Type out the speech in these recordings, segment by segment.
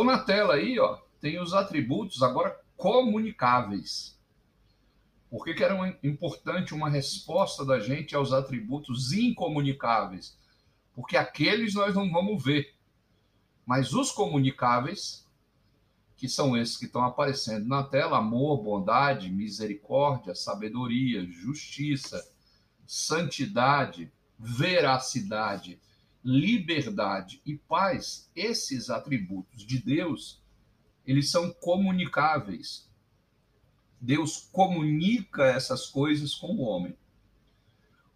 Então, na tela aí, ó, tem os atributos agora comunicáveis. Por que, que era importante uma resposta da gente aos atributos incomunicáveis? Porque aqueles nós não vamos ver. Mas os comunicáveis, que são esses que estão aparecendo na tela: amor, bondade, misericórdia, sabedoria, justiça, santidade, veracidade, liberdade e paz, esses atributos de Deus, eles são comunicáveis. Deus comunica essas coisas com o homem.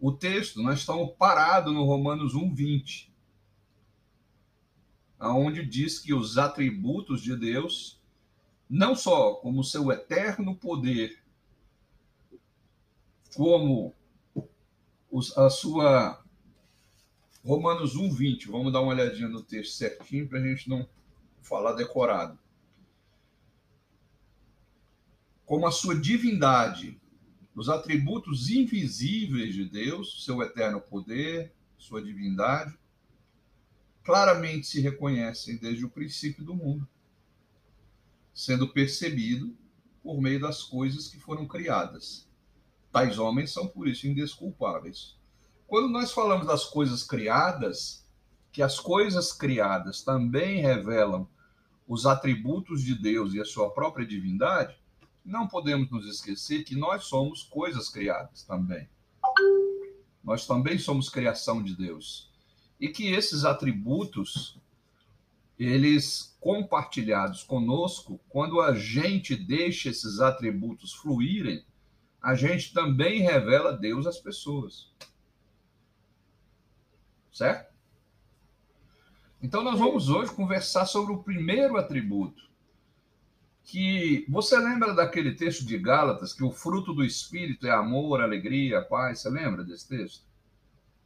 O texto, nós estamos parados no Romanos 1:20, aonde diz que os atributos de Deus, não só como seu eterno poder, como a sua Romanos 1:20. Vamos dar uma olhadinha no texto certinho para a gente não falar decorado. Como a sua divindade, os atributos invisíveis de Deus, seu eterno poder, sua divindade, claramente se reconhecem desde o princípio do mundo, sendo percebido por meio das coisas que foram criadas. Tais homens são por isso indesculpáveis. Quando nós falamos das coisas criadas, que as coisas criadas também revelam os atributos de Deus e a sua própria divindade, não podemos nos esquecer que nós somos coisas criadas também. Nós também somos criação de Deus. E que esses atributos, eles compartilhados conosco, quando a gente deixa esses atributos fluírem, a gente também revela Deus às pessoas. Certo? Então, nós vamos hoje conversar sobre o primeiro atributo. Que você lembra daquele texto de Gálatas que o fruto do espírito é amor, alegria, paz? Você lembra desse texto?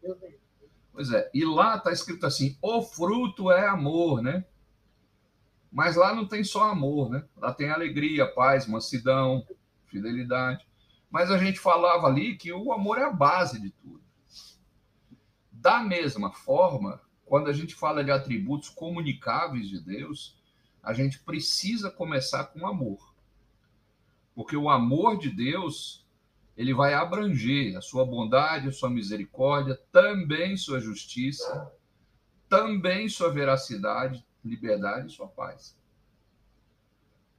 Eu lembro. Pois é, e lá está escrito assim: o fruto é amor, né? Mas lá não tem só amor, né? Lá tem alegria, paz, mansidão, fidelidade. Mas a gente falava ali que o amor é a base de tudo. Da mesma forma, quando a gente fala de atributos comunicáveis de Deus, a gente precisa começar com amor. Porque o amor de Deus, ele vai abranger a sua bondade, a sua misericórdia, também sua justiça, também sua veracidade, liberdade e sua paz.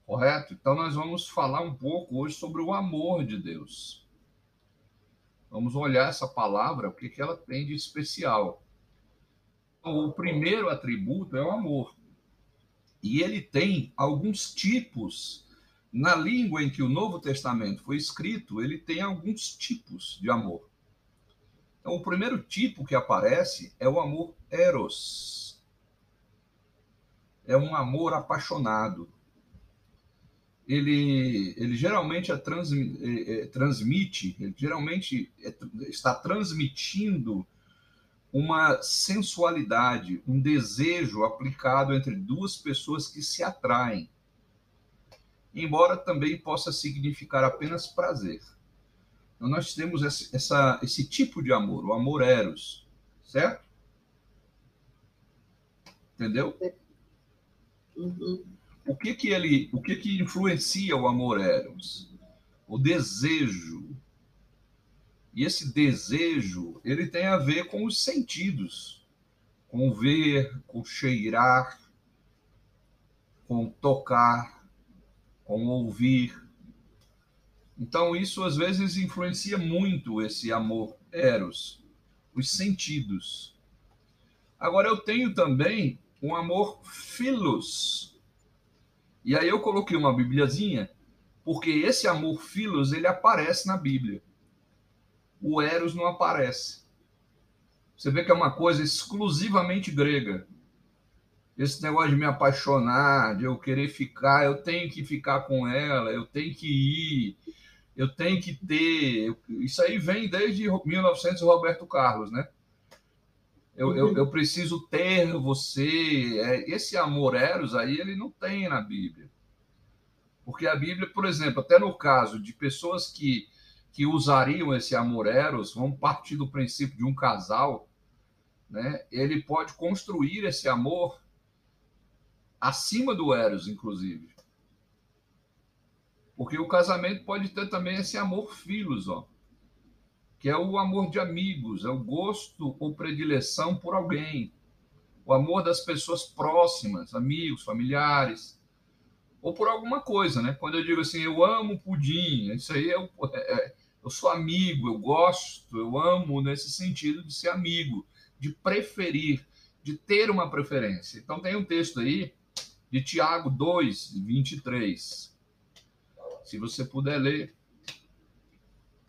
Correto? Então nós vamos falar um pouco hoje sobre o amor de Deus. Vamos olhar essa palavra, o que, ela tem de especial. O primeiro atributo é o amor. E ele tem alguns tipos. Na língua em que o Novo Testamento foi escrito, ele tem alguns tipos de amor. Então, o primeiro tipo que aparece é o amor eros. É um amor apaixonado ele, ele geralmente é é, é, transmite, ele geralmente é, está transmitindo uma sensualidade, um desejo aplicado entre duas pessoas que se atraem, embora também possa significar apenas prazer. Então, nós temos esse, essa, esse tipo de amor, o amor eros, certo? Entendeu? Uhum. O que que ele, o que que influencia o amor eros? O desejo. E esse desejo, ele tem a ver com os sentidos, com ver, com cheirar, com tocar, com ouvir. Então isso às vezes influencia muito esse amor eros, os sentidos. Agora eu tenho também um amor filos, e aí eu coloquei uma bibliazinha, porque esse amor filos, ele aparece na Bíblia. O eros não aparece. Você vê que é uma coisa exclusivamente grega. Esse negócio de me apaixonar, de eu querer ficar, eu tenho que ficar com ela, eu tenho que ir, eu tenho que ter. Isso aí vem desde 1900 Roberto Carlos, né? Eu, eu, eu, preciso ter você. É, esse amor eros aí, ele não tem na Bíblia. Porque a Bíblia, por exemplo, até no caso de pessoas que, que usariam esse amor eros, vão partir do princípio de um casal, né? ele pode construir esse amor acima do Eros, inclusive. Porque o casamento pode ter também esse amor filos, ó, que é o amor de amigos, é o gosto ou predileção por alguém, o amor das pessoas próximas, amigos, familiares, ou por alguma coisa, né? Quando eu digo assim, eu amo pudim, isso aí é, é eu sou amigo, eu gosto, eu amo nesse sentido de ser amigo, de preferir, de ter uma preferência. Então tem um texto aí de Tiago 2, 23. Se você puder ler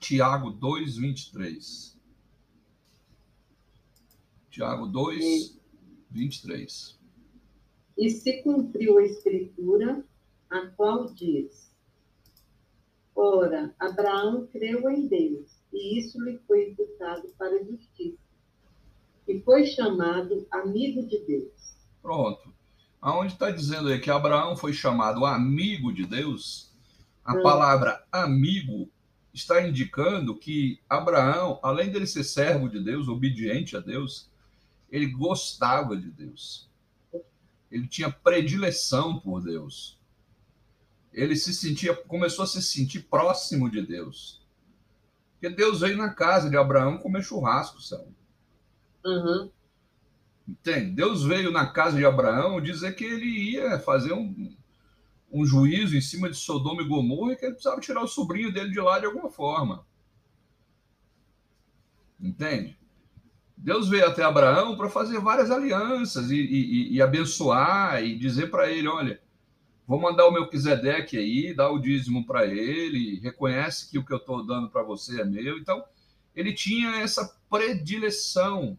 Tiago 2, 23. Tiago 2, 23. E se cumpriu a escritura, a qual diz: Ora, Abraão creu em Deus, e isso lhe foi imputado para justiça, e foi chamado amigo de Deus. Pronto. Aonde está dizendo aí que Abraão foi chamado amigo de Deus, a palavra amigo está indicando que Abraão, além dele ser servo de Deus, obediente a Deus, ele gostava de Deus. Ele tinha predileção por Deus ele se sentia, começou a se sentir próximo de Deus. Porque Deus veio na casa de Abraão comer churrasco, sabe? Uhum. Entende? Deus veio na casa de Abraão dizer que ele ia fazer um, um juízo em cima de Sodoma e Gomorra que ele precisava tirar o sobrinho dele de lá de alguma forma. Entende? Deus veio até Abraão para fazer várias alianças e, e, e abençoar e dizer para ele: olha, Vou mandar o meu Melquisedeque aí, dar o dízimo para ele, reconhece que o que eu estou dando para você é meu. Então, ele tinha essa predileção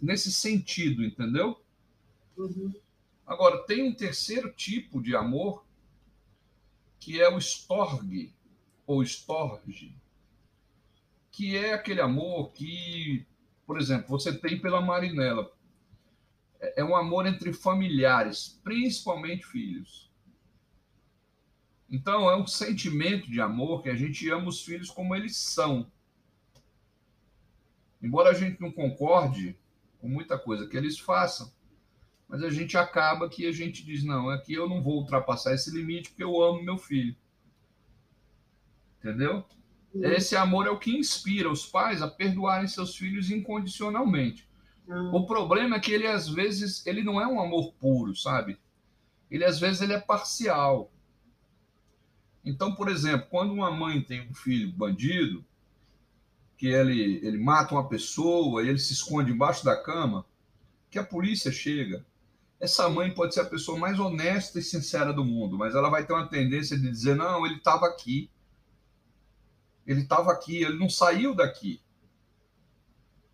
nesse sentido, entendeu? Uhum. Agora, tem um terceiro tipo de amor, que é o storge, ou storge, que é aquele amor que, por exemplo, você tem pela Marinela é um amor entre familiares, principalmente filhos. Então, é um sentimento de amor que a gente ama os filhos como eles são. Embora a gente não concorde com muita coisa que eles façam, mas a gente acaba que a gente diz: não, aqui eu não vou ultrapassar esse limite porque eu amo meu filho. Entendeu? Uhum. Esse amor é o que inspira os pais a perdoarem seus filhos incondicionalmente. O problema é que ele às vezes ele não é um amor puro, sabe? Ele às vezes ele é parcial. Então, por exemplo, quando uma mãe tem um filho bandido, que ele, ele mata uma pessoa e ele se esconde embaixo da cama, que a polícia chega. Essa mãe pode ser a pessoa mais honesta e sincera do mundo, mas ela vai ter uma tendência de dizer: não, ele estava aqui. Ele estava aqui, ele não saiu daqui.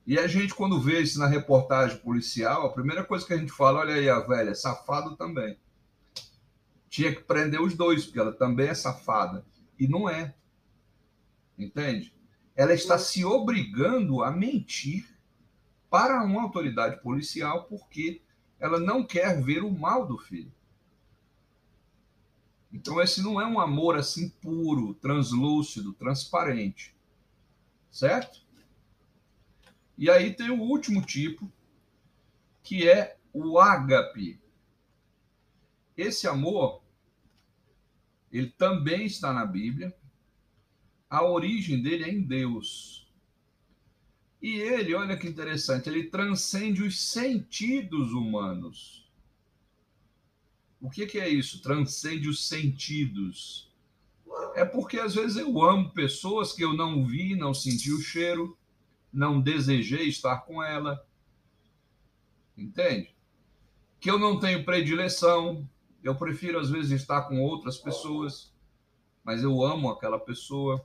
E a gente, quando vê isso na reportagem policial, a primeira coisa que a gente fala, olha aí a velha, safado também. Tinha que prender os dois, porque ela também é safada. E não é. Entende? Ela está se obrigando a mentir para uma autoridade policial porque ela não quer ver o mal do filho. Então, esse não é um amor assim puro, translúcido, transparente. Certo? E aí tem o último tipo, que é o ágape. Esse amor, ele também está na Bíblia. A origem dele é em Deus. E ele, olha que interessante, ele transcende os sentidos humanos. O que, que é isso? Transcende os sentidos. É porque às vezes eu amo pessoas que eu não vi, não senti o cheiro, não desejei estar com ela. Entende? Que eu não tenho predileção, eu prefiro às vezes estar com outras pessoas, mas eu amo aquela pessoa.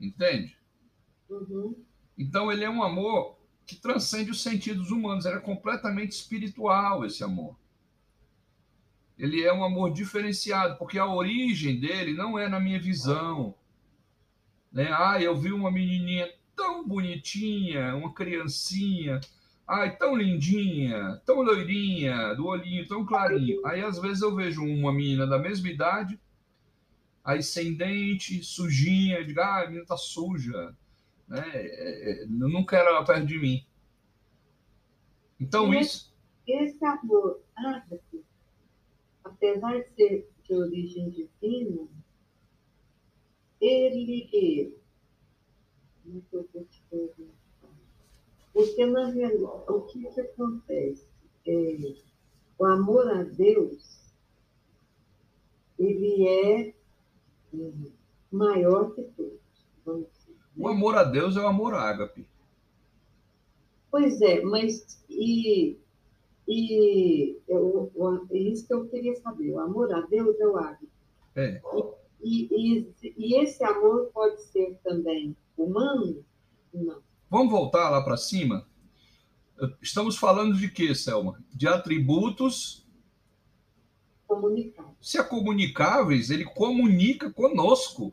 Entende? Uhum. Então ele é um amor que transcende os sentidos humanos, ele é completamente espiritual esse amor. Ele é um amor diferenciado, porque a origem dele não é na minha visão. Né? Ah, eu vi uma menininha tão bonitinha, uma criancinha, ai, tão lindinha, tão loirinha, do olhinho tão clarinho. Aí às vezes eu vejo uma menina da mesma idade, aí sem dente, sujinha, digo, ah, a menina tá suja, né? É, é, eu não quero ela perto de mim. Então e isso. esse amor ágape, apesar de ser de origem divina, ele. Como é que eu vou te perguntar? Porque, na realidade, o que, que acontece? É, o amor a Deus, ele é, é maior que todos. Vamos. O amor a Deus é o amor ágape. Pois é, mas e, e eu, é isso que eu queria saber. O amor a Deus é o ágape. É. E, e, e, esse amor pode ser também humano? Não. Vamos voltar lá para cima? Estamos falando de quê, Selma? De atributos comunicáveis. Se é comunicáveis, ele comunica conosco.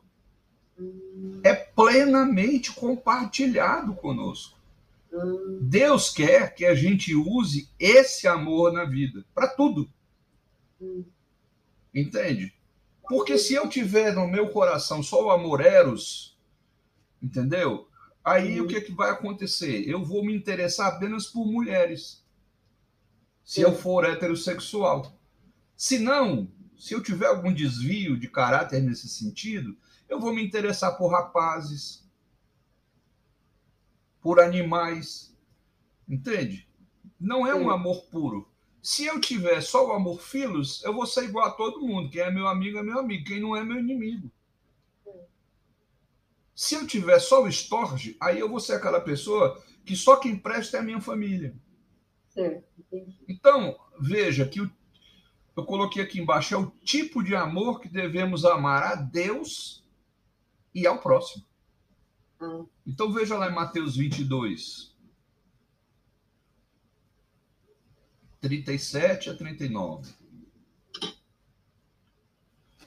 É plenamente compartilhado conosco. Deus quer que a gente use esse amor na vida, para tudo. Entende? Porque se eu tiver no meu coração só o amor eros, entendeu? Aí o que, é que vai acontecer? Eu vou me interessar apenas por mulheres. Se eu for heterossexual. Se não, se eu tiver algum desvio de caráter nesse sentido, eu vou me interessar por rapazes, por animais. Entende? Não é um amor puro. Se eu tiver só o amor filos, eu vou ser igual a todo mundo. Quem é meu amigo é meu amigo, quem não é meu inimigo. Se eu tiver só o estorge, aí eu vou ser aquela pessoa que só quem presta é a minha família. Certo. Então, veja que o, eu coloquei aqui embaixo, é o tipo de amor que devemos amar a Deus e ao próximo. Ah. Então, veja lá em Mateus 22. 37 a 39.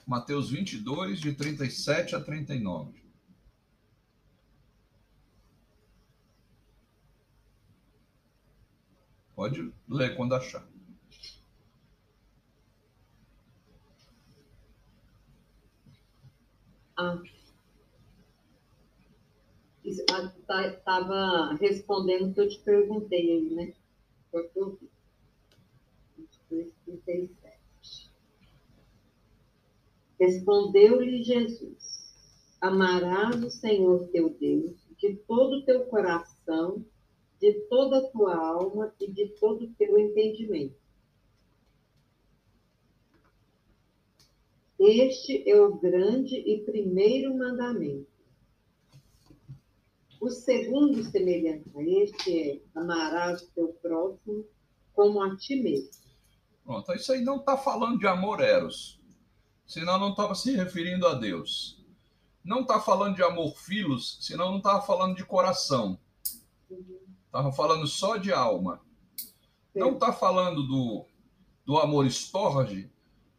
Mateus 22, de 37 a 39. Pode ler quando achar. Ah. Estava ah, tá, respondendo o que eu te perguntei aí, né? 37. Respondeu-lhe Jesus: Amarás o Senhor teu Deus de todo o teu coração de toda a tua alma e de todo o teu entendimento. Este é o grande e primeiro mandamento. O segundo, semelhante a este, é amarás o teu próximo como a ti mesmo. Pronto, isso aí não está falando de amor eros, senão não estava se referindo a Deus. Não está falando de amor filos, senão não estava falando de coração. Estava falando só de alma. Sim. Não está falando do, do amor estorge,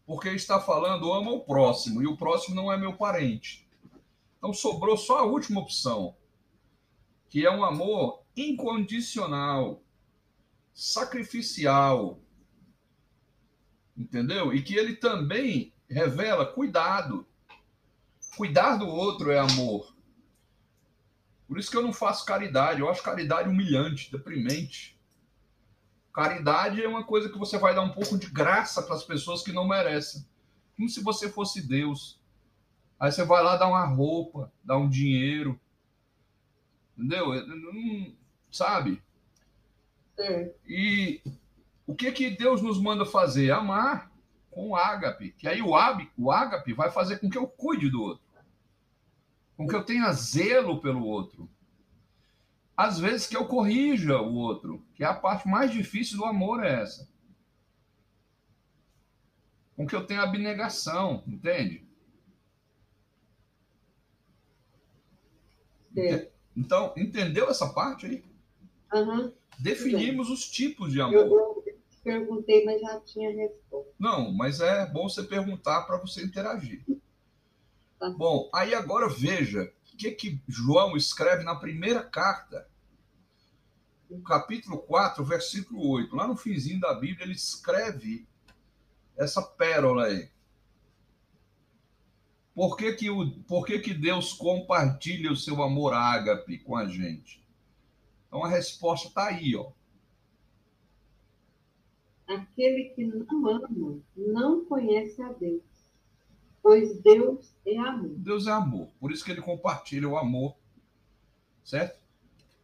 porque está falando ama o próximo, e o próximo não é meu parente. Então sobrou só a última opção, que é um amor incondicional, sacrificial. Entendeu? E que ele também revela cuidado. Cuidar do outro é amor. Por isso que eu não faço caridade. Eu acho caridade humilhante, deprimente. Caridade é uma coisa que você vai dar um pouco de graça para as pessoas que não merecem. Como se você fosse Deus. Aí você vai lá dar uma roupa, dar um dinheiro. Entendeu? Não, sabe? É. E o que que Deus nos manda fazer? Amar com o ágape. Que aí o, ágape, o ágape vai fazer com que eu cuide do outro com que eu tenha zelo pelo outro. Às vezes que eu corrija o outro, que é a parte mais difícil do amor é essa. Com que eu tenha abnegação, entende? Sim. Então, entendeu essa parte aí? Uhum. Definimos os tipos de amor. Eu, eu perguntei, mas já tinha resposta. Não, mas é bom você perguntar para você interagir. Tá. Bom, aí agora veja o que, que João escreve na primeira carta, no capítulo 4, versículo 8. Lá no finzinho da Bíblia, ele escreve essa pérola aí. Por que, que, o, por que, que Deus compartilha o seu amor ágape com a gente? Então a resposta está aí, ó. aquele que não ama não conhece a Deus, pois Deus é amor. Deus é amor, por isso que ele compartilha o amor, certo?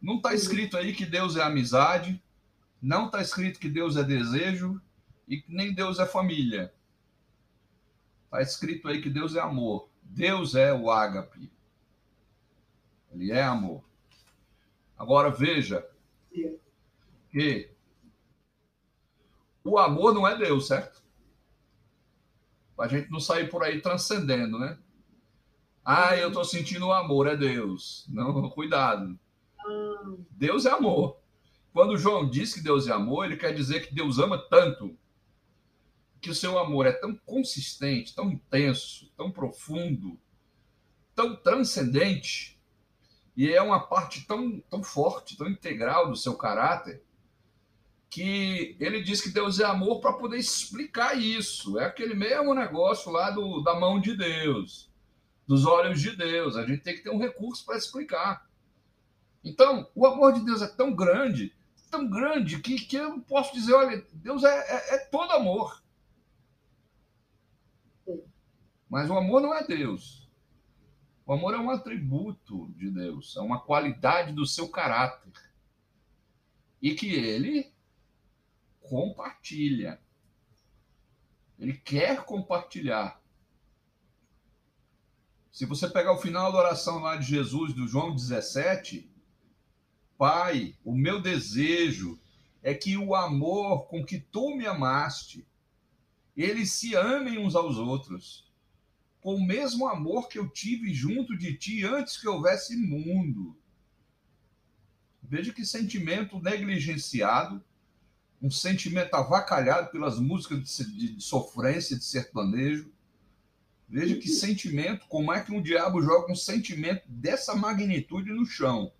Não está escrito aí que Deus é amizade, não está escrito que Deus é desejo e que nem Deus é família. Está escrito aí que Deus é amor. Deus é o ágape. Ele é amor. Agora veja que o amor não é Deus, certo? Para a gente não sair por aí transcendendo, né? Ah, eu estou sentindo o amor, é Deus. Não, cuidado. Deus é amor. Quando João diz que Deus é amor, ele quer dizer que Deus ama tanto que o seu amor é tão consistente, tão intenso, tão profundo, tão transcendente, e é uma parte tão, tão forte, tão integral do seu caráter, que ele diz que Deus é amor para poder explicar isso. É aquele mesmo negócio lá do, da mão de Deus, dos olhos de Deus. A gente tem que ter um recurso para explicar. Então, o amor de Deus é tão grande, tão grande, que, que eu posso dizer: olha, Deus é, é, é todo amor. Mas o amor não é Deus. O amor é um atributo de Deus, é uma qualidade do seu caráter. E que ele compartilha. Ele quer compartilhar. Se você pegar o final da oração lá de Jesus, do João 17, Pai, o meu desejo é que o amor com que tu me amaste, eles se amem uns aos outros, com o mesmo amor que eu tive junto de ti antes que houvesse mundo. Veja que sentimento negligenciado um sentimento avacalhado pelas músicas de, de sofrência, de sertanejo. Veja que sentimento, como é que um diabo joga um sentimento dessa magnitude no chão.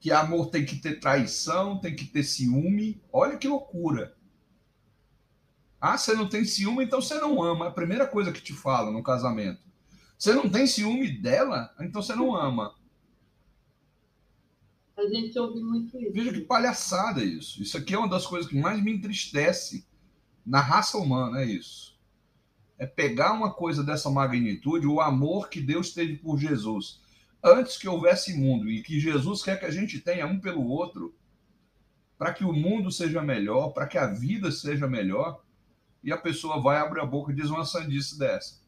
Que amor tem que ter traição, tem que ter ciúme. Olha que loucura. Ah, você não tem ciúme, então você não ama. É a primeira coisa que te fala no casamento. Você não tem ciúme dela, então você não ama. A gente ouve muito isso. Veja que palhaçada isso. Isso aqui é uma das coisas que mais me entristece na raça humana, é isso. É pegar uma coisa dessa magnitude, o amor que Deus teve por Jesus, antes que houvesse mundo, e que Jesus quer que a gente tenha um pelo outro, para que o mundo seja melhor, para que a vida seja melhor, e a pessoa vai abrir a boca e diz uma sandice dessa.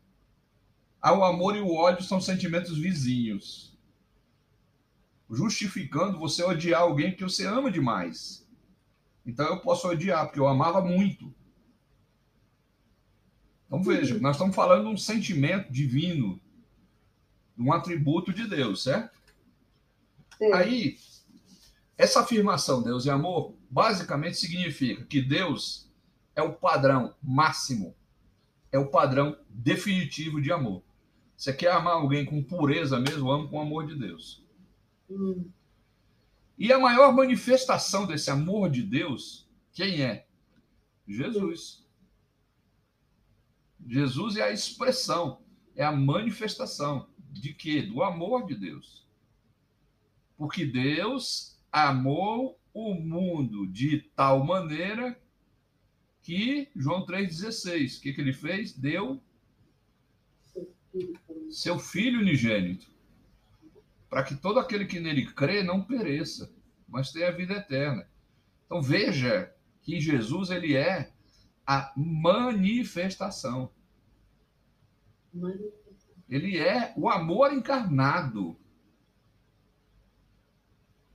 Ah, o amor e o ódio são sentimentos vizinhos justificando você odiar alguém que você ama demais. Então eu posso odiar, porque eu amava muito. Então veja, nós estamos falando de um sentimento divino, de um atributo de Deus, certo? Sim. Aí, essa afirmação, Deus é amor, basicamente significa que Deus é o padrão máximo, é o padrão definitivo de amor. Você quer amar alguém com pureza mesmo, amo com o amor de Deus. Hum. E a maior manifestação desse amor de Deus, quem é? Jesus. Jesus é a expressão, é a manifestação de quê? Do amor de Deus. Porque Deus amou o mundo de tal maneira que João 3,16, o que, que ele fez? Deu seu filho unigênito para que todo aquele que nele crê não pereça, mas tenha vida eterna. Então veja que Jesus ele é a manifestação. Ele é o amor encarnado.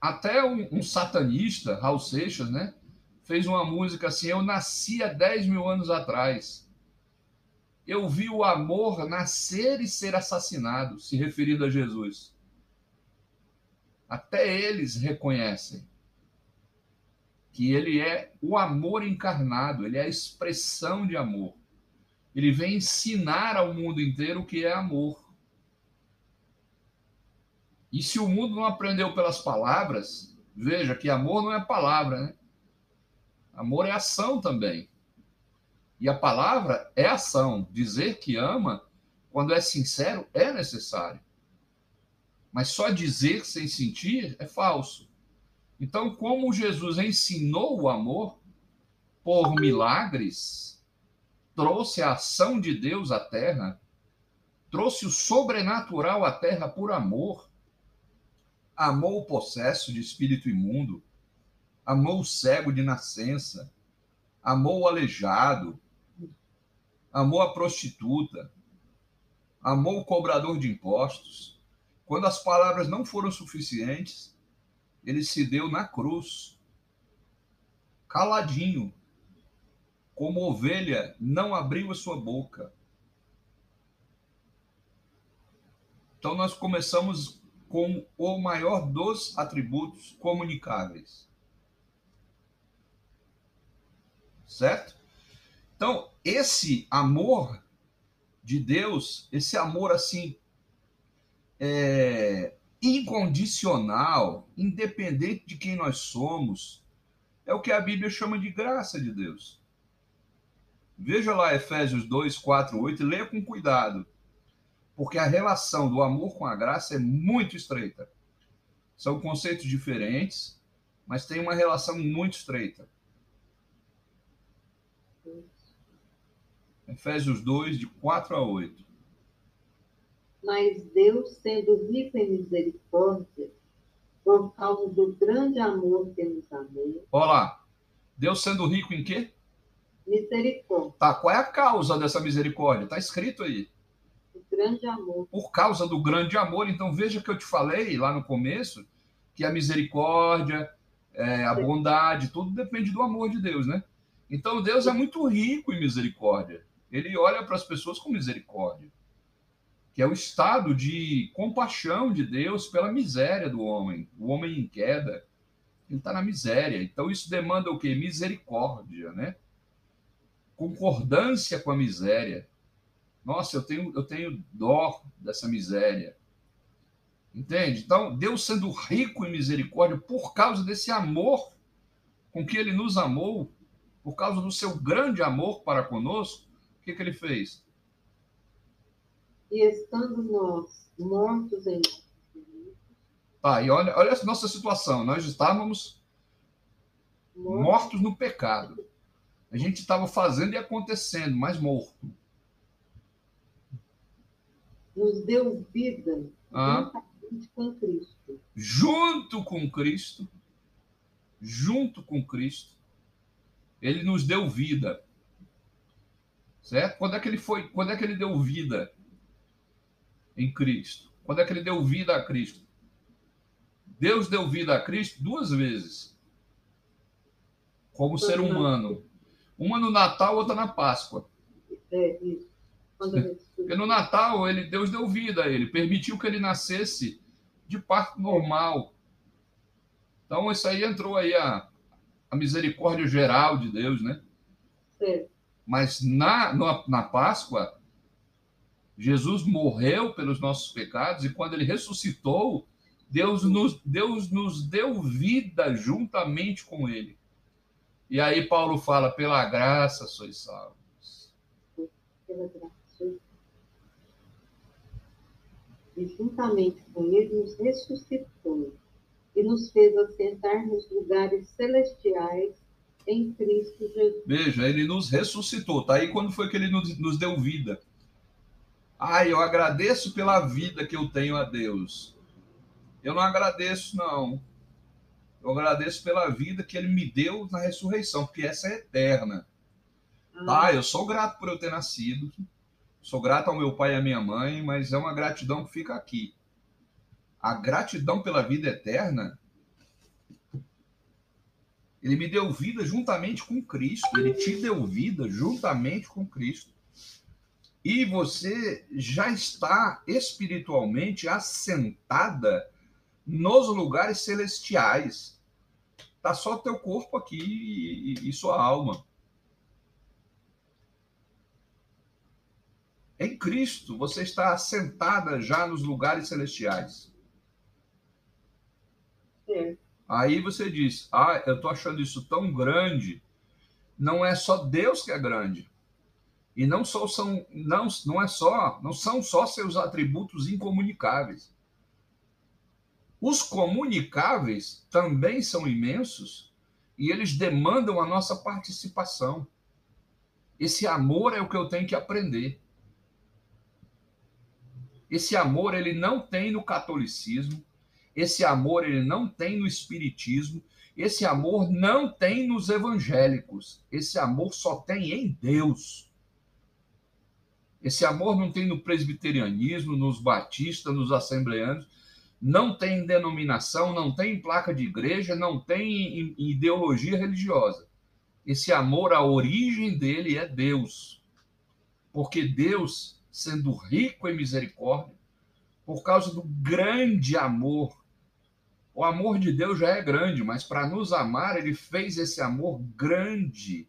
Até um, um satanista, Raul Seixas, né, fez uma música assim: Eu nasci há 10 mil anos atrás. Eu vi o amor nascer e ser assassinado, se referindo a Jesus. Até eles reconhecem que ele é o amor encarnado, ele é a expressão de amor. Ele vem ensinar ao mundo inteiro o que é amor. E se o mundo não aprendeu pelas palavras, veja que amor não é palavra, né? Amor é ação também. E a palavra é ação. Dizer que ama, quando é sincero, é necessário. Mas só dizer sem sentir é falso. Então, como Jesus ensinou o amor por milagres, trouxe a ação de Deus à terra, trouxe o sobrenatural à terra por amor, amou o possesso de espírito imundo, amou o cego de nascença, amou o aleijado, amou a prostituta, amou o cobrador de impostos. Quando as palavras não foram suficientes, ele se deu na cruz, caladinho, como ovelha, não abriu a sua boca. Então nós começamos com o maior dos atributos comunicáveis. Certo? Então, esse amor de Deus, esse amor assim, é, incondicional, independente de quem nós somos, é o que a Bíblia chama de graça de Deus. Veja lá Efésios 2, 4, 8 e leia com cuidado, porque a relação do amor com a graça é muito estreita. São conceitos diferentes, mas tem uma relação muito estreita. Efésios 2, de 4 a 8. Mas Deus, sendo rico em misericórdia, por causa do grande amor que nos amou. Olá. Deus sendo rico em quê? Misericórdia. Tá, qual é a causa dessa misericórdia? Tá escrito aí. O grande amor. Por causa do grande amor. Então veja que eu te falei lá no começo que a misericórdia, é, a bondade, tudo depende do amor de Deus, né? Então Deus é muito rico em misericórdia. Ele olha para as pessoas com misericórdia, que é o estado de compaixão de Deus pela miséria do homem, o homem em queda. Ele está na miséria. Então isso demanda o quê? Misericórdia, né? Concordância com a miséria. Nossa, eu tenho, eu tenho dó dessa miséria. Entende? Então, Deus sendo rico em misericórdia por causa desse amor com que ele nos amou, por causa do seu grande amor para conosco, o que, que ele fez? E estando nós mortos em. Tá, e olha, olha a nossa situação. Nós estávamos mortos, mortos no pecado. A gente estava fazendo e acontecendo, mas morto. Nos deu vida ah. com Cristo. Junto com Cristo. Junto com Cristo. Ele nos deu vida. Certo? Quando é que ele foi, quando é que ele deu vida em Cristo? Quando é que ele deu vida a Cristo? Deus deu vida a Cristo duas vezes. Como ser humano. Uma no Natal, outra na Páscoa. É, isso. Porque no Natal, ele, Deus deu vida a ele, permitiu que ele nascesse de parto normal. Então, isso aí entrou aí a, a misericórdia geral de Deus, né? Certo. Mas na, na Páscoa, Jesus morreu pelos nossos pecados e quando ele ressuscitou, Deus nos, Deus nos deu vida juntamente com ele. E aí Paulo fala: pela graça sois salvos. Pela graça. E juntamente com ele nos ressuscitou e nos fez assentar nos lugares celestiais em Cristo Jesus. Veja, ele nos ressuscitou. Tá aí quando foi que ele nos, nos deu vida. Ai, eu agradeço pela vida que eu tenho a Deus. Eu não agradeço, não. Eu agradeço pela vida que ele me deu na ressurreição, porque essa é eterna. Ah. ah, eu sou grato por eu ter nascido. Sou grato ao meu pai e à minha mãe, mas é uma gratidão que fica aqui. A gratidão pela vida eterna ele me deu vida juntamente com Cristo. Ele te deu vida juntamente com Cristo. E você já está espiritualmente assentada nos lugares celestiais. Tá só teu corpo aqui e, e sua alma. Em Cristo, você está assentada já nos lugares celestiais. É. Aí você diz: Ah, eu estou achando isso tão grande. Não é só Deus que é grande. E não só são, não, não é só, não são só seus atributos incomunicáveis. Os comunicáveis também são imensos e eles demandam a nossa participação. Esse amor é o que eu tenho que aprender. Esse amor ele não tem no catolicismo, esse amor ele não tem no espiritismo, esse amor não tem nos evangélicos. Esse amor só tem em Deus. Esse amor não tem no presbiterianismo, nos batistas, nos assembleanos, não tem denominação, não tem placa de igreja, não tem ideologia religiosa. Esse amor, a origem dele é Deus. Porque Deus, sendo rico em misericórdia, por causa do grande amor o amor de Deus já é grande, mas para nos amar, ele fez esse amor grande.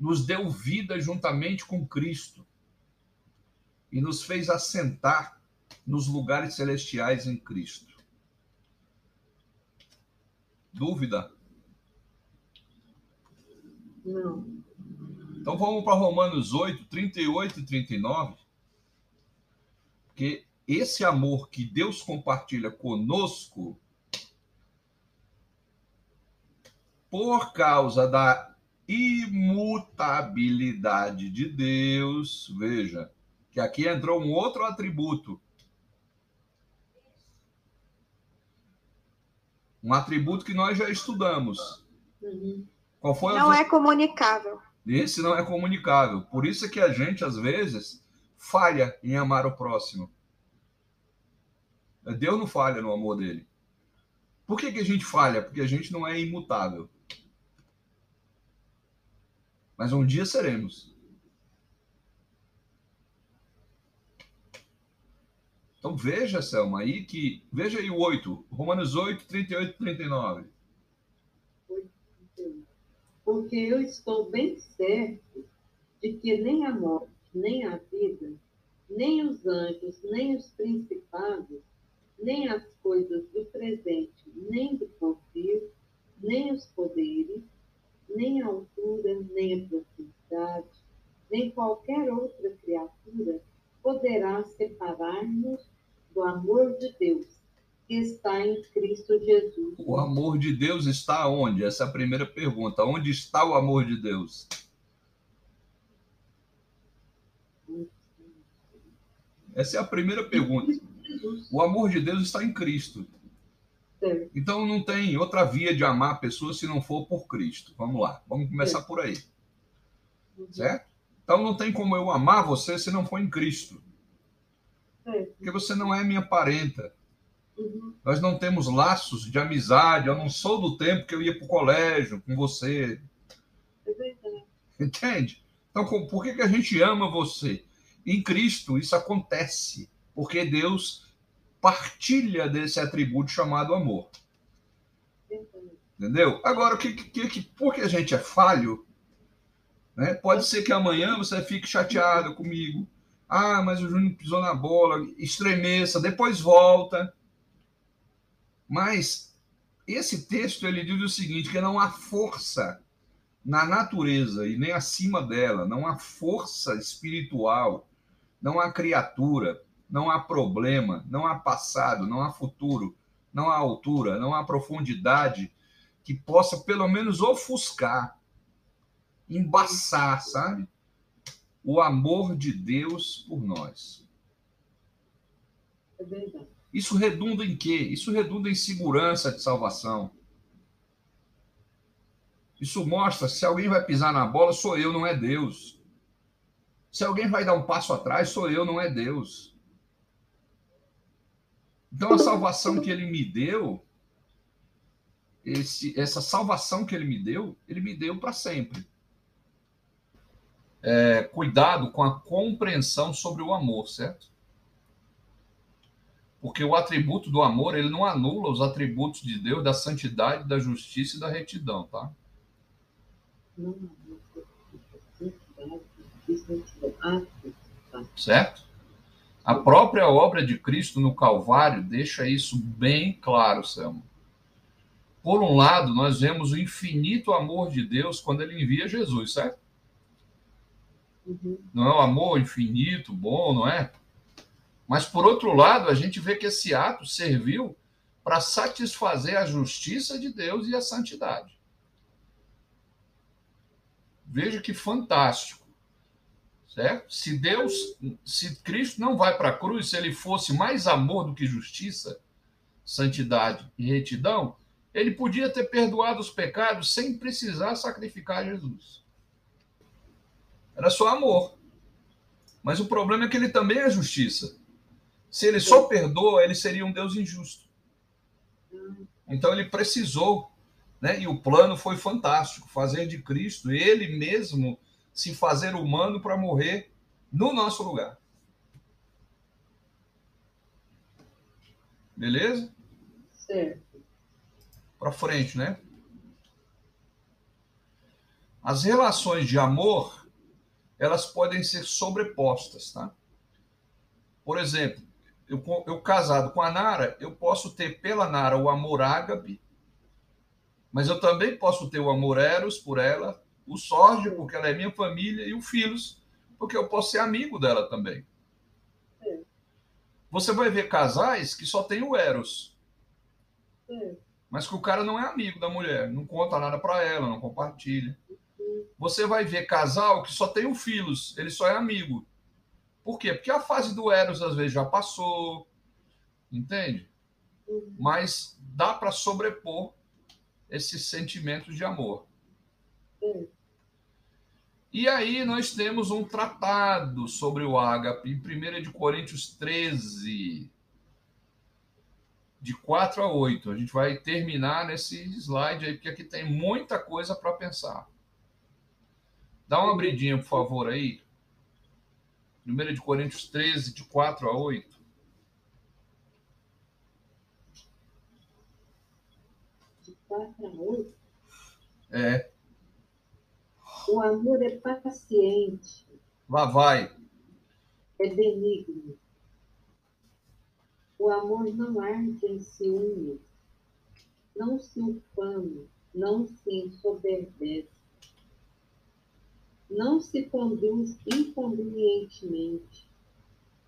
Nos deu vida juntamente com Cristo. E nos fez assentar nos lugares celestiais em Cristo. Dúvida? Não. Então vamos para Romanos 8, 38 e 39. Porque esse amor que Deus compartilha conosco, por causa da imutabilidade de Deus, veja, que aqui entrou um outro atributo. Um atributo que nós já estudamos. Qual foi não é comunicável. Esse não é comunicável. Por isso é que a gente, às vezes, falha em amar o próximo. Deus não falha no amor dele. Por que, que a gente falha? Porque a gente não é imutável. Mas um dia seremos. Então veja, Selma, aí que. Veja aí o 8, Romanos 8, 38 e 39. Porque eu estou bem certo de que nem a morte, nem a vida, nem os anjos, nem os principados, nem as coisas do presente, nem do porvir, nem os poderes, nem a altura, nem a profundidade, nem qualquer outra criatura poderá separar-nos do amor de Deus que está em Cristo Jesus. O amor de Deus está onde? Essa é a primeira pergunta. Onde está o amor de Deus? Essa é a primeira pergunta. O amor de Deus está em Cristo. Então não tem outra via de amar a pessoa se não for por Cristo. Vamos lá, vamos começar por aí. Certo? Então não tem como eu amar você se não for em Cristo. Porque você não é minha parenta. Uhum. Nós não temos laços de amizade. Eu não sou do tempo que eu ia para o colégio com você. É. Entende? Então, por que, que a gente ama você? Em Cristo isso acontece porque Deus partilha desse atributo chamado amor. Entendeu? Agora, que, que, que, porque a gente é falho, né? pode ser que amanhã você fique chateado comigo. Ah, mas o Júnior pisou na bola, estremeça, depois volta. Mas esse texto ele diz o seguinte: que não há força na natureza e nem acima dela, não há força espiritual, não há criatura não há problema, não há passado, não há futuro, não há altura, não há profundidade que possa pelo menos ofuscar, embaçar, sabe? O amor de Deus por nós. É. Isso redunda em quê? Isso redunda em segurança de salvação. Isso mostra se alguém vai pisar na bola, sou eu, não é Deus. Se alguém vai dar um passo atrás, sou eu, não é Deus. Então, a salvação que ele me deu, esse, essa salvação que ele me deu, ele me deu para sempre. É, cuidado com a compreensão sobre o amor, certo? Porque o atributo do amor, ele não anula os atributos de Deus, da santidade, da justiça e da retidão, tá? Certo? A própria obra de Cristo no Calvário deixa isso bem claro, Selma. Por um lado, nós vemos o infinito amor de Deus quando ele envia Jesus, certo? Uhum. Não é um amor infinito, bom, não é? Mas por outro lado, a gente vê que esse ato serviu para satisfazer a justiça de Deus e a santidade. Veja que fantástico. Certo? Se Deus, se Cristo não vai para a cruz, se ele fosse mais amor do que justiça, santidade e retidão, ele podia ter perdoado os pecados sem precisar sacrificar Jesus. Era só amor. Mas o problema é que ele também é justiça. Se ele só perdoa, ele seria um Deus injusto. Então ele precisou, né? E o plano foi fantástico, fazer de Cristo ele mesmo se fazer humano para morrer no nosso lugar. Beleza? Certo. Para frente, né? As relações de amor, elas podem ser sobrepostas, tá? Por exemplo, eu, eu casado com a Nara, eu posso ter pela Nara o amor ágape, mas eu também posso ter o amor eros por ela, o sórdio, porque ela é minha família, e o filhos, porque eu posso ser amigo dela também. É. Você vai ver casais que só tem o eros. É. Mas que o cara não é amigo da mulher, não conta nada para ela, não compartilha. Uhum. Você vai ver casal que só tem o filhos, ele só é amigo. Por quê? Porque a fase do Eros às vezes já passou, entende? Uhum. Mas dá para sobrepor esses sentimentos de amor. Uhum. E aí nós temos um tratado sobre o ágape, em 1 de Coríntios 13, de 4 a 8. A gente vai terminar nesse slide aí, porque aqui tem muita coisa para pensar. Dá uma abridinha, por favor, aí. 1 de Coríntios 13, de 4 a 8. De 4 a 8? É. O amor é paciente. Lá vai. É benigno. O amor não arde em ciúmes, não se ufana, não se ensoberbece não se conduz inconvenientemente,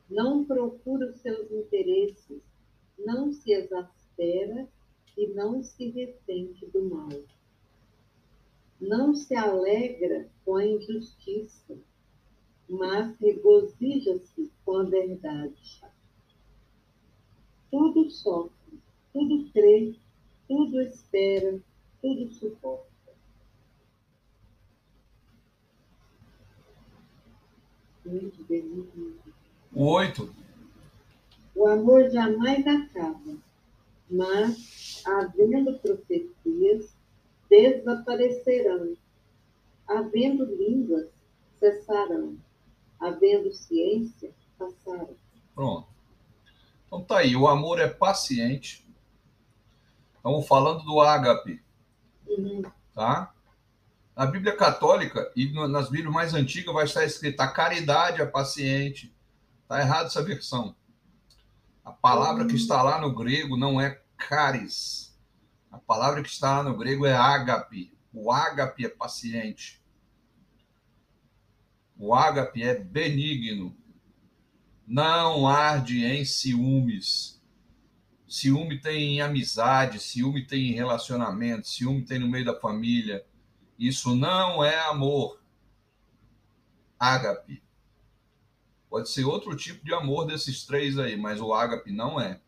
não procura os seus interesses, não se exaspera e não se ressente do mal. Não se alegra com a injustiça, mas regozija-se com a verdade. Tudo sofre, tudo crê, tudo espera, tudo suporta. O oito. O amor jamais acaba, mas, havendo profecias, desaparecerão. Havendo línguas, cessarão. Havendo ciência, passarão. Pronto. Então tá aí, o amor é paciente. Estamos falando do ágape. Uhum. Tá? Na Bíblia Católica e nas Bíblias mais antigas vai estar escrita a caridade é paciente. Está errado essa versão. A palavra que está lá no grego não é caris. A palavra que está lá no grego é ágape. O ágape é paciente. O ágape é benigno. Não arde em ciúmes. Ciúme tem em amizade, ciúme tem em relacionamento, ciúme tem no meio da família, isso não é amor. Ágape. Pode ser outro tipo de amor desses três aí, mas o ágape não é.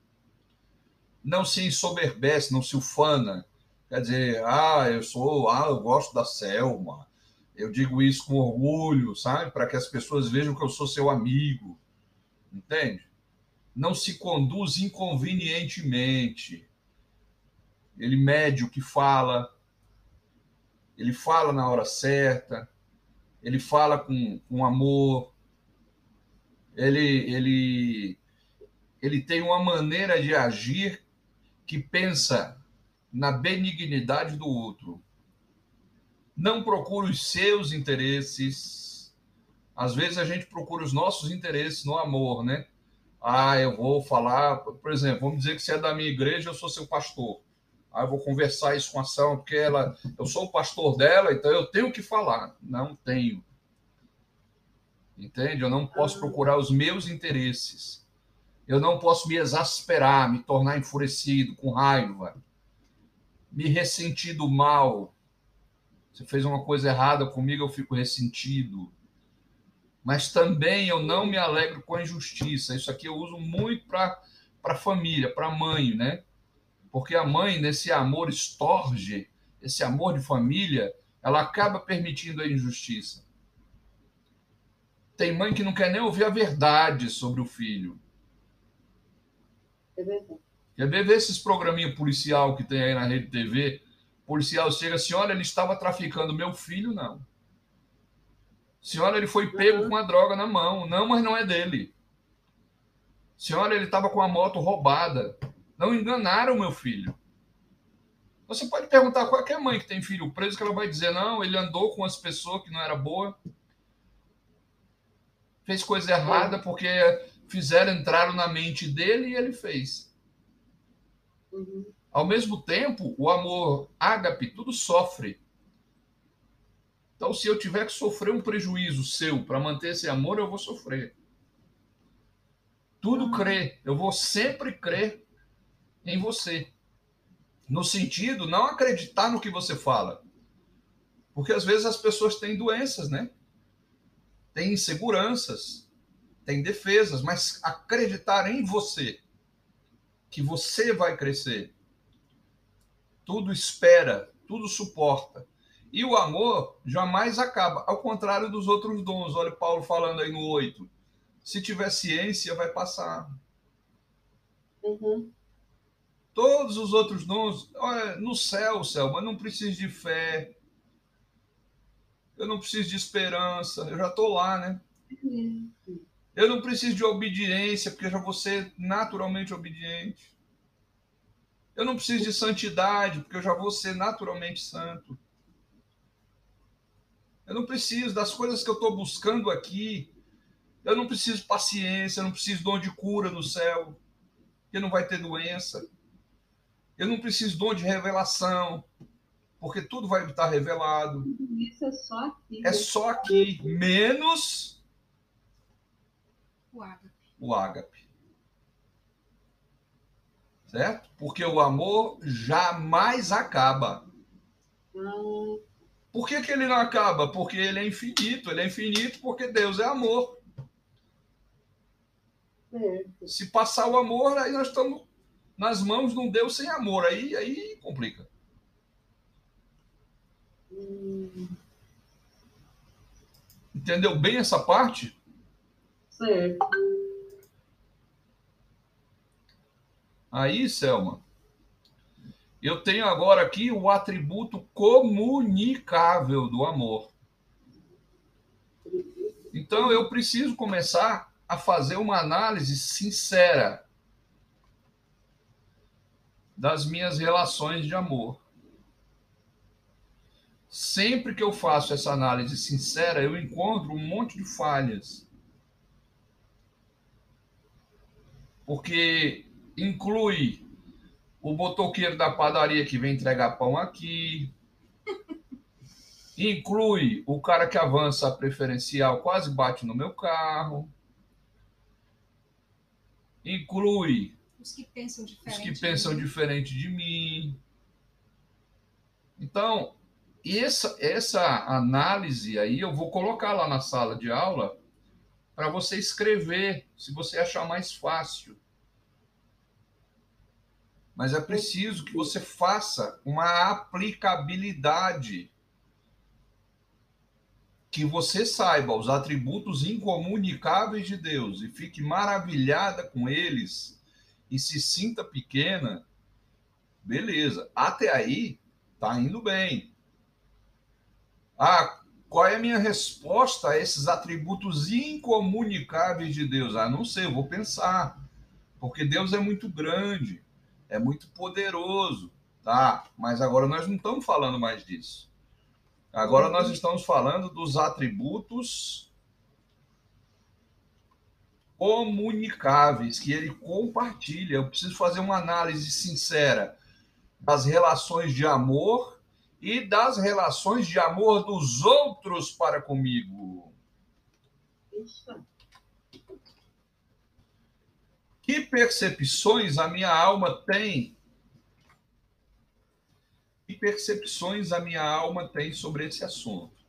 Não se ensoberbece, não se ufana. Quer dizer, ah, eu sou, ah, eu gosto da Selma. Eu digo isso com orgulho, sabe? Para que as pessoas vejam que eu sou seu amigo. Entende? Não se conduz inconvenientemente. Ele mede o que fala, ele fala na hora certa, ele fala com, com amor, ele, ele, ele tem uma maneira de agir que pensa na benignidade do outro. Não procura os seus interesses. Às vezes a gente procura os nossos interesses no amor, né? Ah, eu vou falar, por exemplo, vamos dizer que você é da minha igreja, eu sou seu pastor. Ah, eu vou conversar isso com a ação, porque ela, eu sou o pastor dela, então eu tenho que falar. Não tenho. Entende? Eu não posso procurar os meus interesses. Eu não posso me exasperar, me tornar enfurecido, com raiva, me ressentir do mal. Você fez uma coisa errada comigo, eu fico ressentido. Mas também eu não me alegro com a injustiça. Isso aqui eu uso muito para a família, para a mãe, né? Porque a mãe, nesse amor estorge, esse amor de família, ela acaba permitindo a injustiça. Tem mãe que não quer nem ouvir a verdade sobre o filho. Verdade. Quer ver, ver esses programinhos policial que tem aí na rede TV? O policial chega assim: olha, ele estava traficando meu filho, não. Senhora, ele foi pego uhum. com a droga na mão. Não, mas não é dele. Senhora, ele estava com a moto roubada. Não enganaram meu filho. Você pode perguntar a qualquer mãe que tem filho preso que ela vai dizer: não, ele andou com as pessoas que não era boa, fez coisa errada porque fizeram, entraram na mente dele e ele fez. Uhum. Ao mesmo tempo, o amor ágape tudo sofre. Então, se eu tiver que sofrer um prejuízo seu para manter esse amor, eu vou sofrer. Tudo crê, eu vou sempre crer em você. No sentido, não acreditar no que você fala. Porque às vezes as pessoas têm doenças, né? Têm inseguranças, têm defesas, mas acreditar em você, que você vai crescer. Tudo espera, tudo suporta. E o amor jamais acaba, ao contrário dos outros dons. Olha Paulo falando aí no 8. Se tiver ciência, vai passar. Uhum. Todos os outros dons, olha, no céu, céu, mas não preciso de fé. Eu não preciso de esperança, eu já estou lá, né? Eu não preciso de obediência, porque eu já vou ser naturalmente obediente. Eu não preciso de santidade, porque eu já vou ser naturalmente santo. Eu não preciso das coisas que eu estou buscando aqui. Eu não preciso paciência, eu não preciso dom de cura no céu, porque não vai ter doença. Eu não preciso dom de revelação, porque tudo vai estar revelado. Isso é só aqui. É só aqui, menos o ágape. O ágape. Certo? Porque o amor jamais acaba. Hum. Por que, que ele não acaba? Porque ele é infinito. Ele é infinito porque Deus é amor. É. Se passar o amor, aí nós estamos nas mãos de um Deus sem amor. Aí, aí complica. Entendeu bem essa parte? Aí, Selma, eu tenho agora aqui o atributo comunicável do amor. Então, eu preciso começar a fazer uma análise sincera das minhas relações de amor. Sempre que eu faço essa análise sincera, eu encontro um monte de falhas. Porque inclui o botoqueiro da padaria que vem entregar pão aqui, inclui o cara que avança a preferencial, quase bate no meu carro, inclui os que pensam diferente. Que pensam de diferente de mim. Então, essa, essa análise aí eu vou colocar lá na sala de aula para você escrever, se você achar mais fácil. Mas é preciso que você faça uma aplicabilidade. Que você saiba os atributos incomunicáveis de Deus e fique maravilhada com eles e se sinta pequena, beleza. Até aí, tá indo bem. Ah, qual é a minha resposta a esses atributos incomunicáveis de Deus? Ah, não sei, eu vou pensar. Porque Deus é muito grande, é muito poderoso, tá? Mas agora nós não estamos falando mais disso. Agora nós estamos falando dos atributos comunicáveis, que ele compartilha. Eu preciso fazer uma análise sincera das relações de amor e das relações de amor dos outros para comigo. Que percepções a minha alma tem? Que percepções a minha alma tem sobre esse assunto?